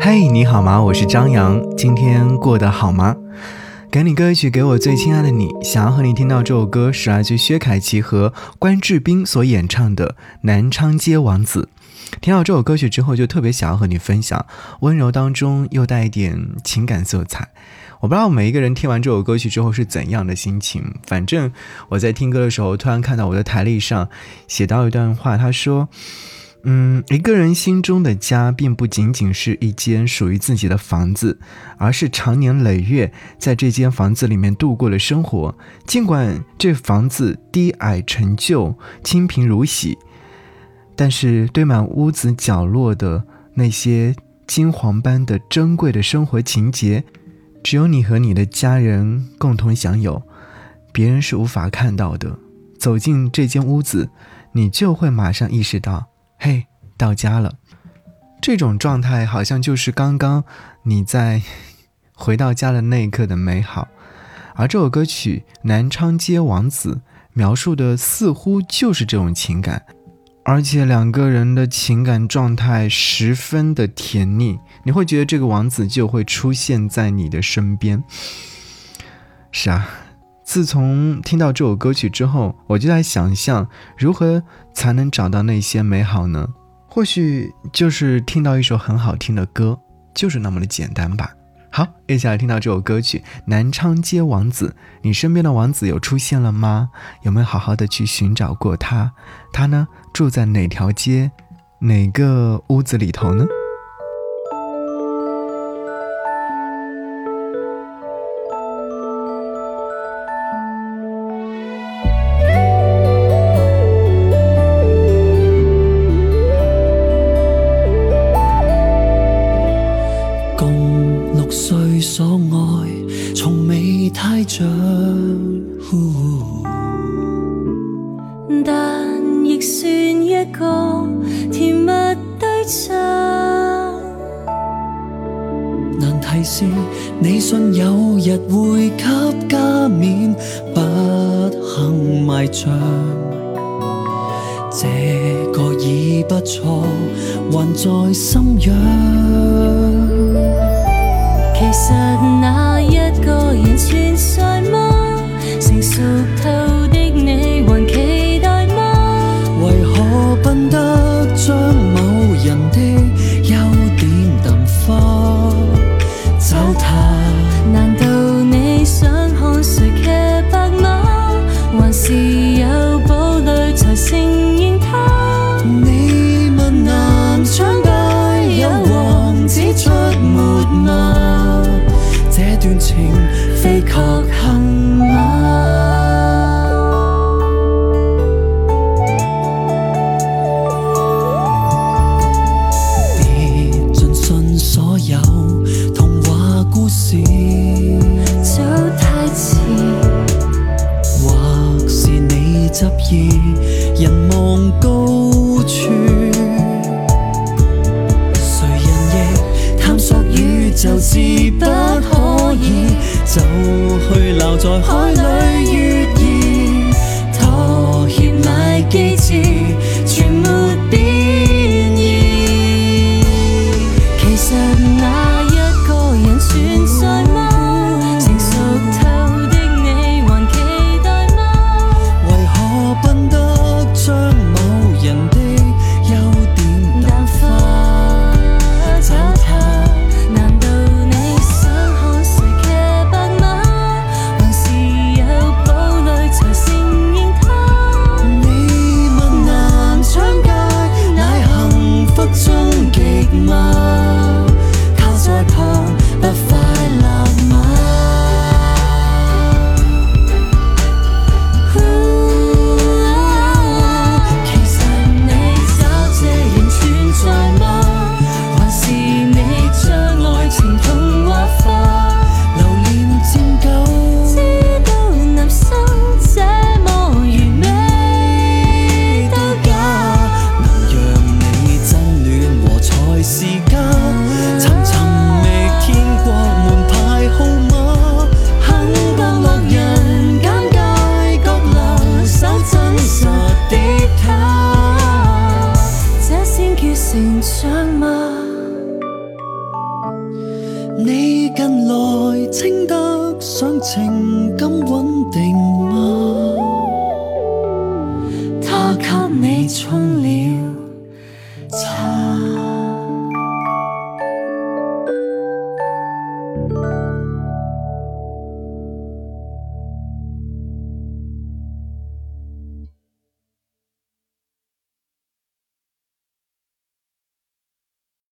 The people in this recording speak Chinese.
嘿，你好吗？我是张扬，今天过得好吗？给你歌曲，给我最亲爱的你。想要和你听到这首歌，是来自薛凯琪和关智斌所演唱的《南昌街王子》。听到这首歌曲之后，就特别想要和你分享，温柔当中又带一点情感色彩。我不知道每一个人听完这首歌曲之后是怎样的心情。反正我在听歌的时候，突然看到我的台历上写到一段话，他说。嗯，一个人心中的家，并不仅仅是一间属于自己的房子，而是长年累月在这间房子里面度过了生活。尽管这房子低矮陈旧、清贫如洗，但是堆满屋子角落的那些金黄般的珍贵的生活情节，只有你和你的家人共同享有，别人是无法看到的。走进这间屋子，你就会马上意识到。嘿，到家了，这种状态好像就是刚刚你在回到家的那一刻的美好，而这首歌曲《南昌街王子》描述的似乎就是这种情感，而且两个人的情感状态十分的甜腻，你会觉得这个王子就会出现在你的身边。是啊。自从听到这首歌曲之后，我就在想象如何才能找到那些美好呢？或许就是听到一首很好听的歌，就是那么的简单吧。好，接下来听到这首歌曲《南昌街王子》，你身边的王子有出现了吗？有没有好好的去寻找过他？他呢，住在哪条街，哪个屋子里头呢？着，但亦算一个甜蜜对象。难题是，你信有日会给加冕，不幸埋葬。这个已不错，还在心痒。其实那一多远去去近来清得上情感稳定吗？他给你冲了茶。